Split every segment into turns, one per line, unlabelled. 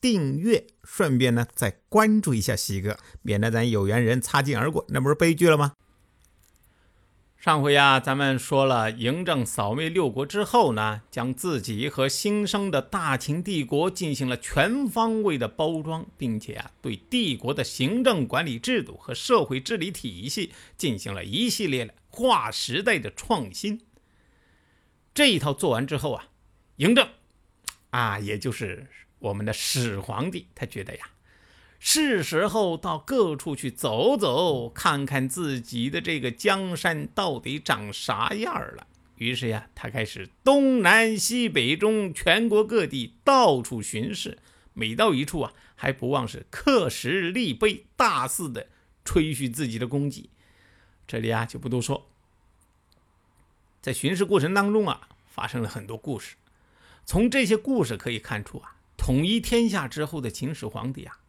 订阅。顺便呢，再关注一下西哥，免得咱有缘人擦肩而过，那不是悲剧了吗？上回呀，咱们说了嬴政扫灭六国之后呢，将自己和新生的大秦帝国进行了全方位的包装，并且啊，对帝国的行政管理制度和社会治理体系进行了一系列的划时代的创新。这一套做完之后啊，嬴政啊，也就是。我们的始皇帝他觉得呀，是时候到各处去走走，看看自己的这个江山到底长啥样了。于是呀，他开始东南西北中全国各地到处巡视，每到一处啊，还不忘是刻石立碑，大肆的吹嘘自己的功绩。这里啊就不多说。在巡视过程当中啊，发生了很多故事，从这些故事可以看出啊。统一天下之后的秦始皇帝啊，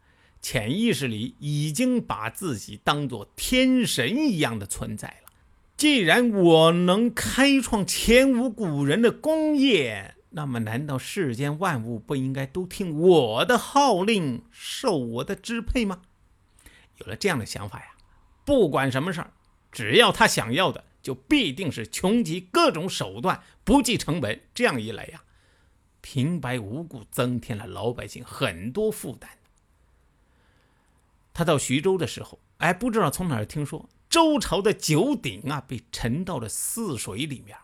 潜意识里已经把自己当做天神一样的存在了。既然我能开创前无古人的功业，那么难道世间万物不应该都听我的号令，受我的支配吗？有了这样的想法呀，不管什么事儿，只要他想要的，就必定是穷极各种手段，不计成本。这样一来呀。平白无故增添了老百姓很多负担。他到徐州的时候，哎，不知道从哪儿听说周朝的九鼎啊被沉到了泗水里面。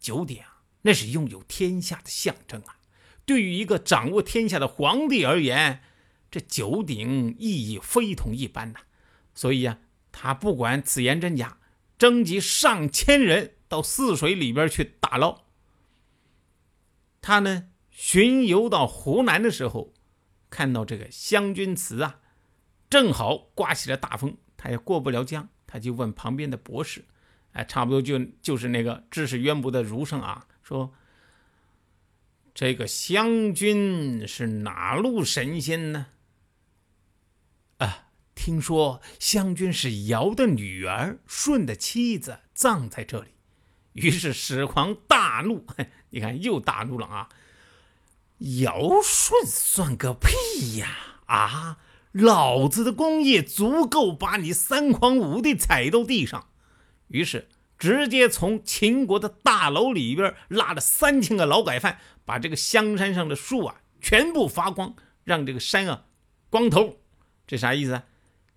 九鼎啊，那是拥有天下的象征啊。对于一个掌握天下的皇帝而言，这九鼎意义非同一般呐。所以呀，他不管此言真假，征集上千人到泗水里边去打捞。他呢，巡游到湖南的时候，看到这个湘君祠啊，正好刮起了大风，他也过不了江，他就问旁边的博士，哎，差不多就就是那个知识渊博的儒生啊，说这个湘君是哪路神仙呢？啊，听说湘君是尧的女儿，舜的妻子，葬在这里。于是始皇大怒，你看又大怒了啊！尧舜算个屁呀！啊，老子的功业足够把你三皇五帝踩到地上。于是直接从秦国的大楼里边拉了三千个劳改犯，把这个香山上的树啊全部伐光，让这个山啊光头。这啥意思？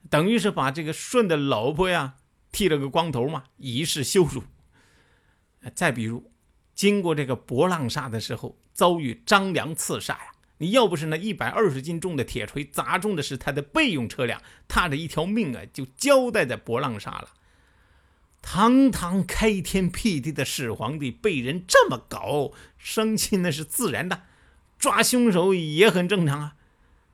等于是把这个舜的老婆呀剃了个光头嘛，以示羞辱。再比如，经过这个博浪沙的时候，遭遇张良刺杀呀！你要不是那一百二十斤重的铁锤砸中的是他的备用车辆，他的一条命啊就交代在博浪沙了。堂堂开天辟地的始皇帝被人这么搞，生气那是自然的，抓凶手也很正常啊。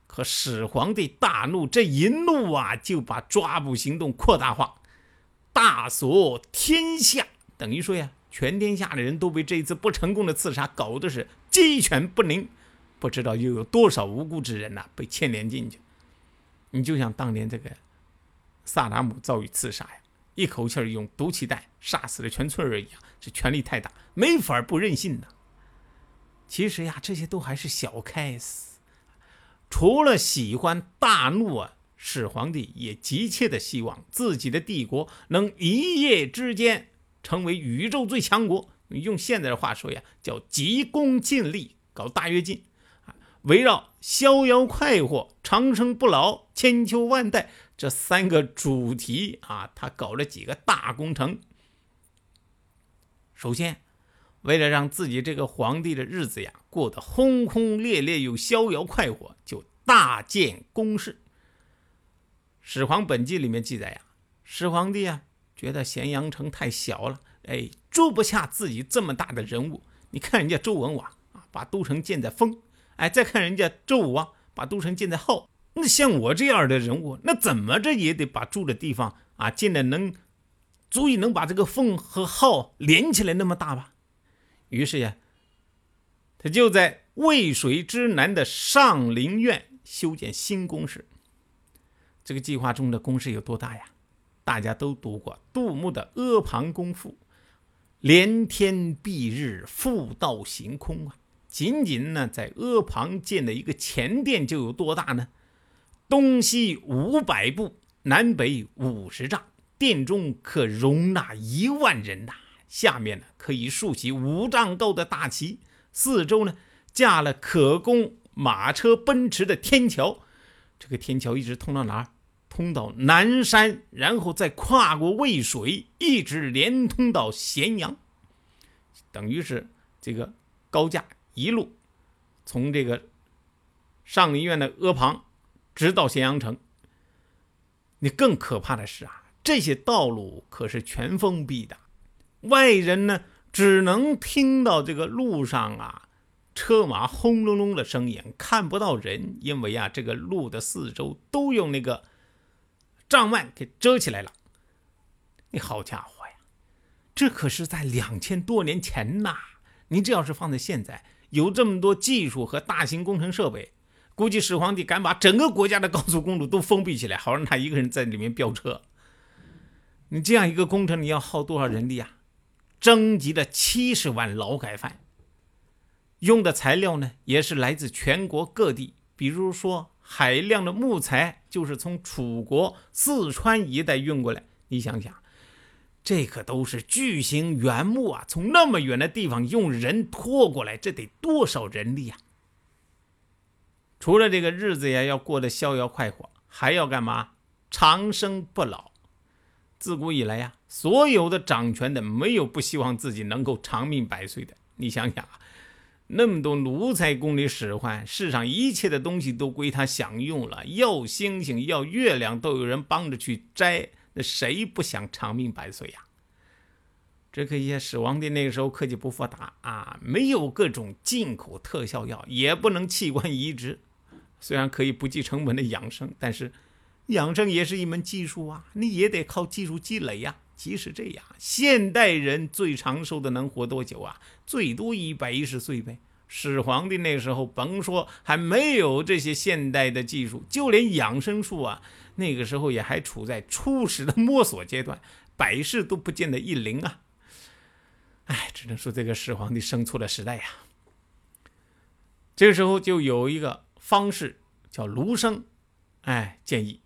可始皇帝大怒，这一怒啊，就把抓捕行动扩大化，大锁天下，等于说呀。全天下的人都被这一次不成功的刺杀搞得是鸡犬不宁，不知道又有多少无辜之人呐被牵连进去。你就像当年这个萨达姆遭遇刺杀呀，一口气用毒气弹杀死了全村人一样，这权力太大，没法不任性的。其实呀，这些都还是小 case。除了喜欢大怒啊，始皇帝也急切的希望自己的帝国能一夜之间。成为宇宙最强国，用现在的话说呀，叫急功近利，搞大跃进啊！围绕逍遥快活、长生不老、千秋万代这三个主题啊，他搞了几个大工程。首先，为了让自己这个皇帝的日子呀过得轰轰烈烈又逍遥快活，就大建宫室。《始皇本纪》里面记载呀，始皇帝啊。觉得咸阳城太小了，哎，住不下自己这么大的人物。你看人家周文王啊，把都城建在丰，哎，再看人家周武王把都城建在镐。那像我这样的人物，那怎么着也得把住的地方啊，建的能足以能把这个凤和号连起来那么大吧？于是呀，他就在渭水之南的上林苑修建新宫室。这个计划中的宫室有多大呀？大家都读过杜牧的《阿房宫赋》，连天蔽日，复道行空啊。仅仅呢，在阿房建的一个前殿就有多大呢？东西五百步，南北五十丈，殿中可容纳一万人呐。下面呢，可以竖起五丈高的大旗，四周呢架了可供马车奔驰的天桥。这个天桥一直通到哪儿？通到南山，然后再跨过渭水，一直连通到咸阳。等于是这个高架。一路从这个上林苑的阿房，直到咸阳城。你更可怕的是啊，这些道路可是全封闭的，外人呢只能听到这个路上啊车马轰隆隆的声音，看不到人，因为啊这个路的四周都用那个帐幔给遮起来了。你好家伙呀，这可是在两千多年前呐！你这要是放在现在，有这么多技术和大型工程设备，估计始皇帝敢把整个国家的高速公路都封闭起来，好让他一个人在里面飙车。你这样一个工程，你要耗多少人力啊？征集了七十万劳改犯，用的材料呢，也是来自全国各地，比如说海量的木材就是从楚国四川一带运过来。你想想。这可都是巨型原木啊！从那么远的地方用人拖过来，这得多少人力啊？除了这个日子呀要过得逍遥快活，还要干嘛？长生不老。自古以来呀，所有的掌权的没有不希望自己能够长命百岁的。你想想啊，那么多奴才宫里使唤，世上一切的东西都归他享用了，要星星要月亮都有人帮着去摘。那谁不想长命百岁呀？这可惜始皇帝那个时候科技不发达啊，没有各种进口特效药，也不能器官移植。虽然可以不计成本的养生，但是养生也是一门技术啊，你也得靠技术积累呀。即使这样，现代人最长寿的能活多久啊？最多一百一十岁呗。始皇帝那时候甭说还没有这些现代的技术，就连养生术啊。那个时候也还处在初始的摸索阶段，百事都不见得一灵啊！哎，只能说这个始皇帝生错了时代呀。这时候就有一个方士叫卢生，哎，建议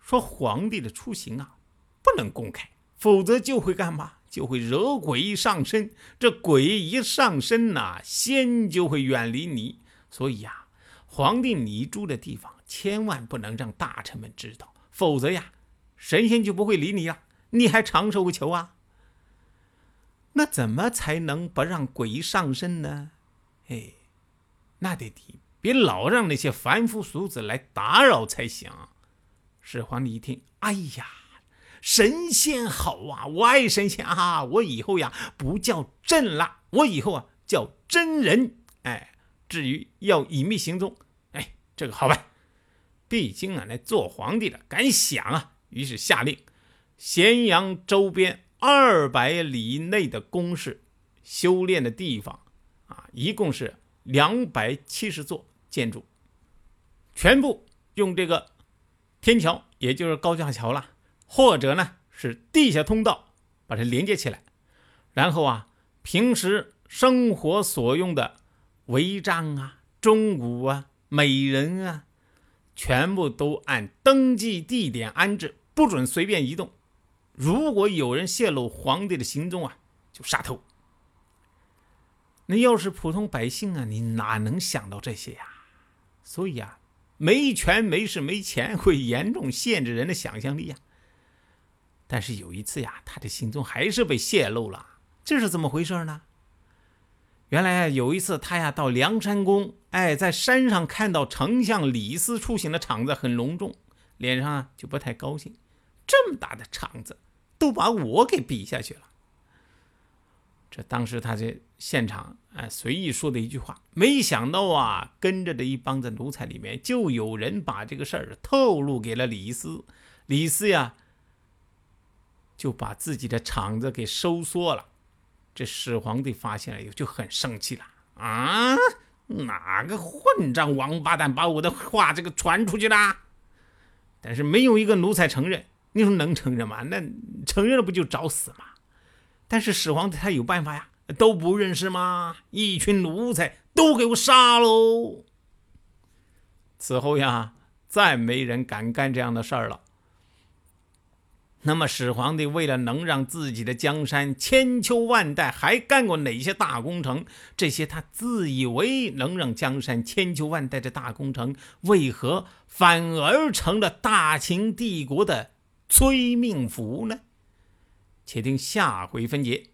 说皇帝的出行啊不能公开，否则就会干嘛？就会惹鬼上身。这鬼一上身呐，仙就会远离你。所以呀，皇帝你住的地方千万不能让大臣们知道。否则呀，神仙就不会理你了，你还长寿个球啊？那怎么才能不让鬼上身呢？哎，那得得别老让那些凡夫俗子来打扰才行。始皇帝一听，哎呀，神仙好啊，我爱神仙啊，我以后呀不叫朕了，我以后啊叫真人。哎，至于要隐秘行踪，哎，这个好办。毕竟啊，那做皇帝的敢想啊！于是下令，咸阳周边二百里内的宫室、修炼的地方啊，一共是两百七十座建筑，全部用这个天桥，也就是高架桥了，或者呢是地下通道把它连接起来。然后啊，平时生活所用的违章啊、钟鼓啊、美人啊。全部都按登记地点安置，不准随便移动。如果有人泄露皇帝的行踪啊，就杀头。那要是普通百姓啊，你哪能想到这些呀？所以啊，没权没势没钱，会严重限制人的想象力呀。但是有一次呀，他的行踪还是被泄露了，这是怎么回事呢？原来有一次，他呀到梁山宫，哎，在山上看到丞相李斯出行的场子很隆重，脸上啊就不太高兴。这么大的场子，都把我给比下去了。这当时他在现场哎随意说的一句话，没想到啊，跟着的一帮子奴才里面就有人把这个事儿透露给了李斯。李斯呀，就把自己的场子给收缩了。这始皇帝发现了以后就很生气了啊！哪个混账王八蛋把我的话这个传出去了？但是没有一个奴才承认。你说能承认吗？那承认了不就找死吗？但是始皇帝他有办法呀，都不认识吗？一群奴才都给我杀喽！此后呀，再没人敢干这样的事儿了。那么始皇帝为了能让自己的江山千秋万代，还干过哪些大工程？这些他自以为能让江山千秋万代的大工程，为何反而成了大秦帝国的催命符呢？且听下回分解。